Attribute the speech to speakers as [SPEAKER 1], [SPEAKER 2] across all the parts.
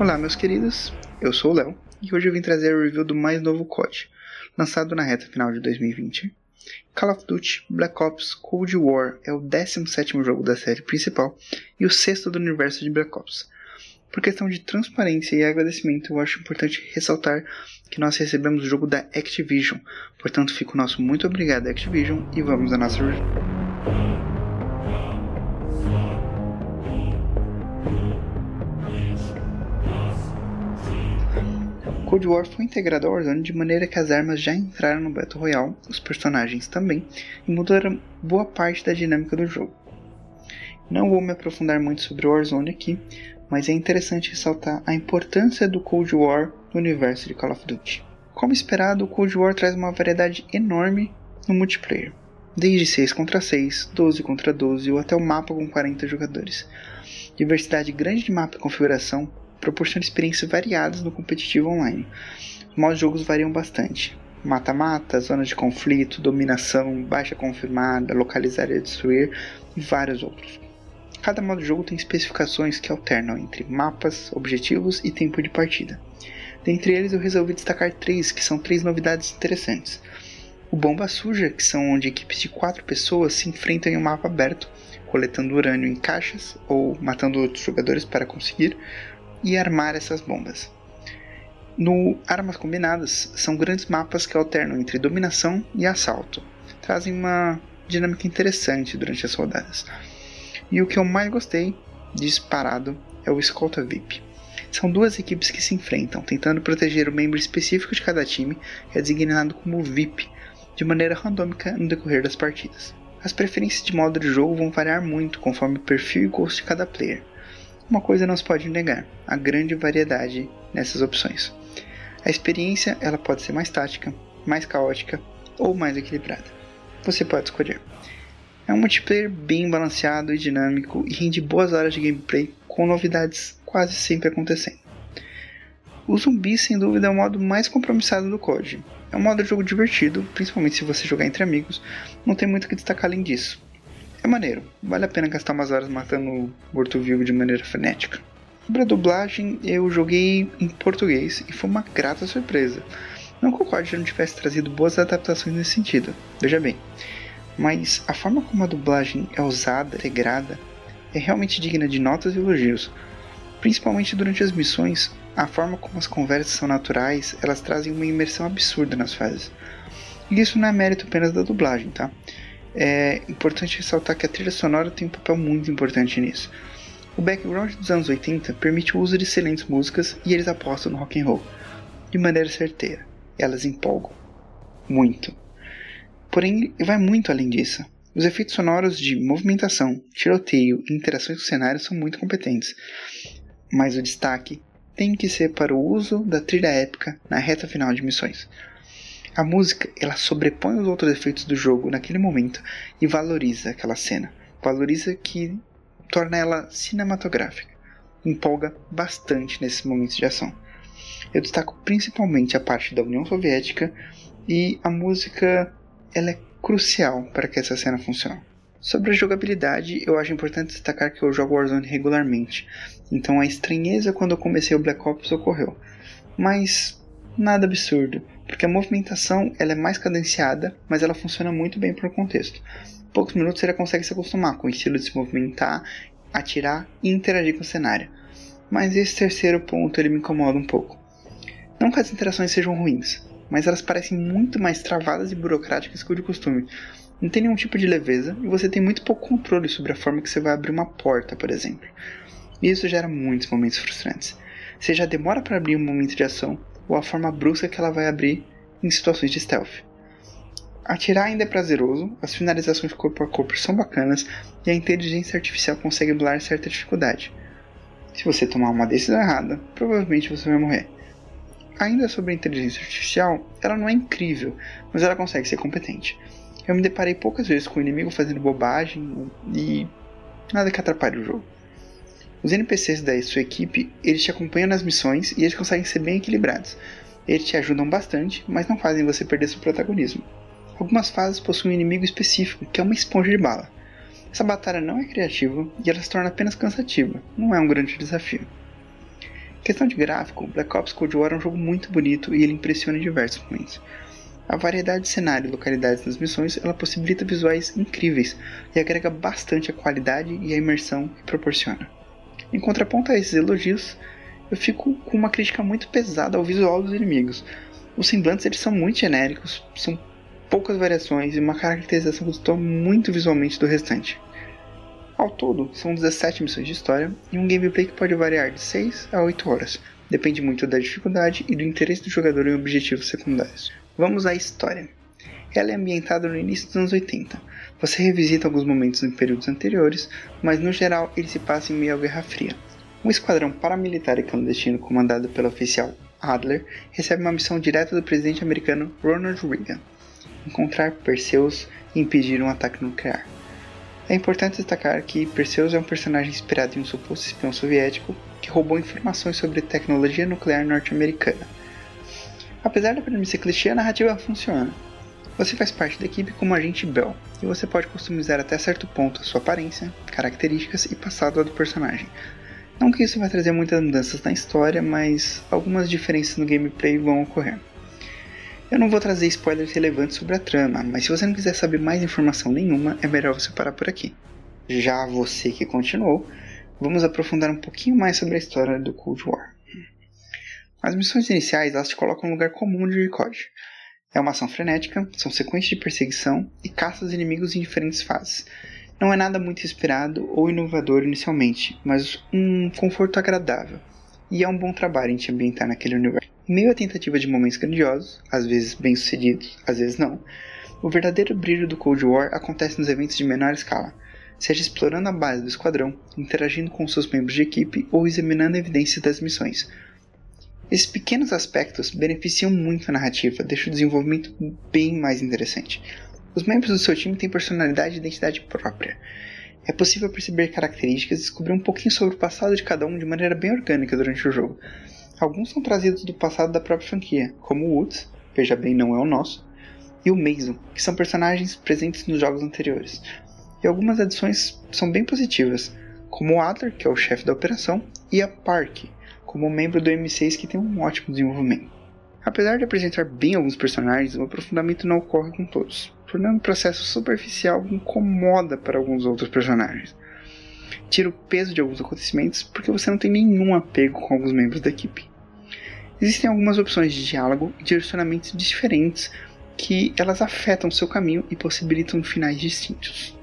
[SPEAKER 1] Olá, meus queridos, eu sou o Léo e hoje eu vim trazer o review do mais novo COD, lançado na reta final de 2020. Call of Duty Black Ops Cold War é o 17 jogo da série principal e o sexto do universo de Black Ops. Por questão de transparência e agradecimento, eu acho importante ressaltar que nós recebemos o jogo da Activision, portanto fica o nosso muito obrigado Activision e vamos à nossa review. Cold War foi integrado ao Warzone de maneira que as armas já entraram no Battle Royale, os personagens também, e mudaram boa parte da dinâmica do jogo. Não vou me aprofundar muito sobre o Warzone aqui, mas é interessante ressaltar a importância do Cold War no universo de Call of Duty. Como esperado, o Cold War traz uma variedade enorme no multiplayer, desde 6 contra 6, 12 contra 12 ou até o mapa com 40 jogadores. Diversidade grande de mapa e configuração proporciona experiências variadas no competitivo online. Os modos de jogos variam bastante. Mata-mata, zona de conflito, dominação, baixa confirmada, localizar e destruir e vários outros. Cada modo de jogo tem especificações que alternam entre mapas, objetivos e tempo de partida. Dentre eles eu resolvi destacar três, que são três novidades interessantes. O Bomba Suja, que são onde equipes de quatro pessoas se enfrentam em um mapa aberto, coletando urânio em caixas ou matando outros jogadores para conseguir e armar essas bombas. No Armas Combinadas, são grandes mapas que alternam entre dominação e assalto. Trazem uma dinâmica interessante durante as rodadas. E o que eu mais gostei, disparado, é o Escolta VIP. São duas equipes que se enfrentam, tentando proteger o membro específico de cada time, que é designado como VIP, de maneira randômica no decorrer das partidas. As preferências de modo de jogo vão variar muito conforme o perfil e gosto de cada player. Uma coisa não se pode negar, a grande variedade nessas opções. A experiência ela pode ser mais tática, mais caótica ou mais equilibrada. Você pode escolher. É um multiplayer bem balanceado e dinâmico e rende boas horas de gameplay com novidades quase sempre acontecendo. O zumbi sem dúvida é o modo mais compromissado do COD. É um modo de jogo divertido, principalmente se você jogar entre amigos, não tem muito o que destacar além disso. É maneiro, vale a pena gastar umas horas matando o morto-vivo de maneira frenética. Sobre a dublagem, eu joguei em português e foi uma grata surpresa. Não que o COD não tivesse trazido boas adaptações nesse sentido, veja bem. Mas a forma como a dublagem é usada, integrada, é realmente digna de notas e elogios. Principalmente durante as missões, a forma como as conversas são naturais, elas trazem uma imersão absurda nas fases. E isso não é mérito apenas da dublagem, tá? É importante ressaltar que a trilha sonora tem um papel muito importante nisso. O background dos anos 80 permite o uso de excelentes músicas e eles apostam no rock and roll de maneira certeira. Elas empolgam muito. Porém, vai muito além disso. Os efeitos sonoros de movimentação, tiroteio e interações com o cenário são muito competentes. Mas o destaque tem que ser para o uso da trilha épica na reta final de missões. A música, ela sobrepõe os outros efeitos do jogo naquele momento e valoriza aquela cena. Valoriza que torna ela cinematográfica. Empolga bastante nesses momentos de ação. Eu destaco principalmente a parte da União Soviética e a música ela é crucial para que essa cena funcione. Sobre a jogabilidade, eu acho importante destacar que eu jogo Warzone regularmente, então a estranheza quando eu comecei o Black Ops ocorreu. Mas nada absurdo, porque a movimentação ela é mais cadenciada, mas ela funciona muito bem para o contexto. Em poucos minutos já consegue se acostumar com o estilo de se movimentar, atirar e interagir com o cenário. Mas esse terceiro ponto ele me incomoda um pouco. Não que as interações sejam ruins, mas elas parecem muito mais travadas e burocráticas que o de costume. Não tem nenhum tipo de leveza e você tem muito pouco controle sobre a forma que você vai abrir uma porta, por exemplo. E isso gera muitos momentos frustrantes. Você já demora para abrir um momento de ação ou a forma brusca que ela vai abrir em situações de stealth. Atirar ainda é prazeroso, as finalizações corpo a corpo são bacanas e a inteligência artificial consegue bular certa dificuldade. Se você tomar uma decisão errada, provavelmente você vai morrer. Ainda sobre a inteligência artificial, ela não é incrível, mas ela consegue ser competente. Eu me deparei poucas vezes com o inimigo fazendo bobagem e nada que atrapalhe o jogo. Os NPCs da sua equipe, eles te acompanham nas missões e eles conseguem ser bem equilibrados. Eles te ajudam bastante, mas não fazem você perder seu protagonismo. Algumas fases possuem um inimigo específico, que é uma esponja de bala. Essa batalha não é criativa e ela se torna apenas cansativa, não é um grande desafio. Questão de gráfico, Black Ops Cold War é um jogo muito bonito e ele impressiona em diversos momentos. A variedade de cenário e localidades nas missões ela possibilita visuais incríveis e agrega bastante a qualidade e a imersão que proporciona. Em contraponto a esses elogios, eu fico com uma crítica muito pesada ao visual dos inimigos. Os semblantes eles são muito genéricos, são poucas variações e uma caracterização que distorce muito visualmente do restante. Ao todo, são 17 missões de história e um gameplay que pode variar de 6 a 8 horas, depende muito da dificuldade e do interesse do jogador em objetivos secundários. Vamos à história. Ela é ambientada no início dos anos 80. Você revisita alguns momentos em períodos anteriores, mas no geral ele se passa em meio à Guerra Fria. Um esquadrão paramilitar e clandestino comandado pelo oficial Adler recebe uma missão direta do presidente americano Ronald Reagan: encontrar Perseus e impedir um ataque nuclear. É importante destacar que Perseus é um personagem inspirado em um suposto espião soviético que roubou informações sobre tecnologia nuclear norte-americana Apesar da premissa clichê, a narrativa funciona. Você faz parte da equipe como agente Bell, e você pode customizar até certo ponto a sua aparência, características e passado do personagem. Não que isso vai trazer muitas mudanças na história, mas algumas diferenças no gameplay vão ocorrer. Eu não vou trazer spoilers relevantes sobre a trama, mas se você não quiser saber mais informação nenhuma, é melhor você parar por aqui. Já você que continuou, vamos aprofundar um pouquinho mais sobre a história do Cold War. As missões iniciais elas te colocam no lugar comum de COD. É uma ação frenética, são sequências de perseguição e caça aos inimigos em diferentes fases. Não é nada muito inspirado ou inovador inicialmente, mas um conforto agradável. E é um bom trabalho em te ambientar naquele universo. Meio à tentativa de momentos grandiosos, às vezes bem sucedidos, às vezes não, o verdadeiro brilho do Cold War acontece nos eventos de menor escala, seja explorando a base do esquadrão, interagindo com seus membros de equipe ou examinando evidências das missões, esses pequenos aspectos beneficiam muito a narrativa, deixam o desenvolvimento bem mais interessante. Os membros do seu time têm personalidade e identidade própria. É possível perceber características e descobrir um pouquinho sobre o passado de cada um de maneira bem orgânica durante o jogo. Alguns são trazidos do passado da própria franquia, como o Woods, veja bem, não é o nosso, e o Mason, que são personagens presentes nos jogos anteriores. E algumas adições são bem positivas, como o Adler, que é o chefe da operação, e a Park, como membro do M6 que tem um ótimo desenvolvimento. Apesar de apresentar bem alguns personagens, o aprofundamento não ocorre com todos, tornando o processo superficial incomoda para alguns outros personagens. Tira o peso de alguns acontecimentos porque você não tem nenhum apego com alguns membros da equipe. Existem algumas opções de diálogo e direcionamentos diferentes que elas afetam seu caminho e possibilitam finais distintos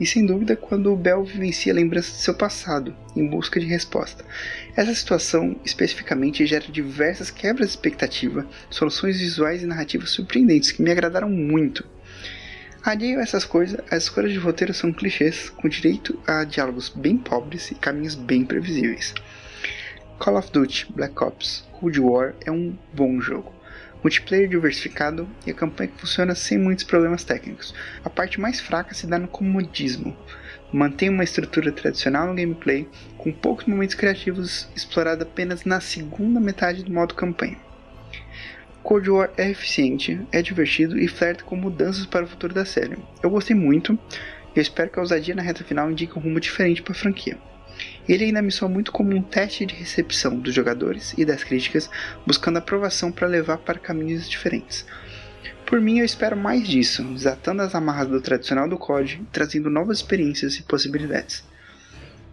[SPEAKER 1] e sem dúvida quando Bell vivencia lembranças de seu passado em busca de resposta. Essa situação especificamente gera diversas quebras de expectativa, soluções visuais e narrativas surpreendentes que me agradaram muito. Alheio a essas coisas, as escolhas de roteiro são clichês, com direito a diálogos bem pobres e caminhos bem previsíveis. Call of Duty Black Ops Cold War é um bom jogo multiplayer diversificado e a campanha que funciona sem muitos problemas técnicos. A parte mais fraca se dá no comodismo. Mantém uma estrutura tradicional no gameplay, com poucos momentos criativos explorado apenas na segunda metade do modo campanha. Cold War é eficiente, é divertido e flerta com mudanças para o futuro da série. Eu gostei muito e espero que a ousadia na reta final indique um rumo diferente para a franquia. Ele ainda me soa muito como um teste de recepção dos jogadores e das críticas, buscando aprovação para levar para caminhos diferentes. Por mim, eu espero mais disso, desatando as amarras do tradicional do COD, trazendo novas experiências e possibilidades.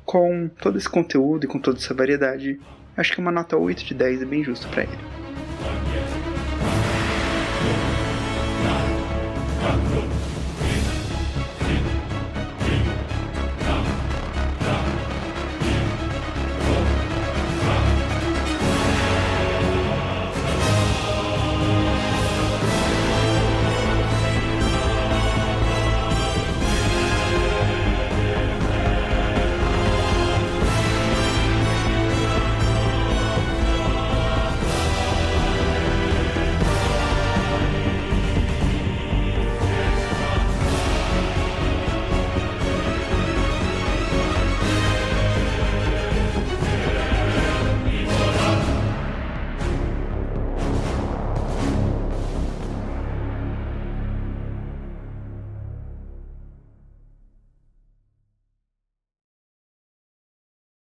[SPEAKER 1] Com todo esse conteúdo e com toda essa variedade, acho que uma nota 8 de 10 é bem justo para ele.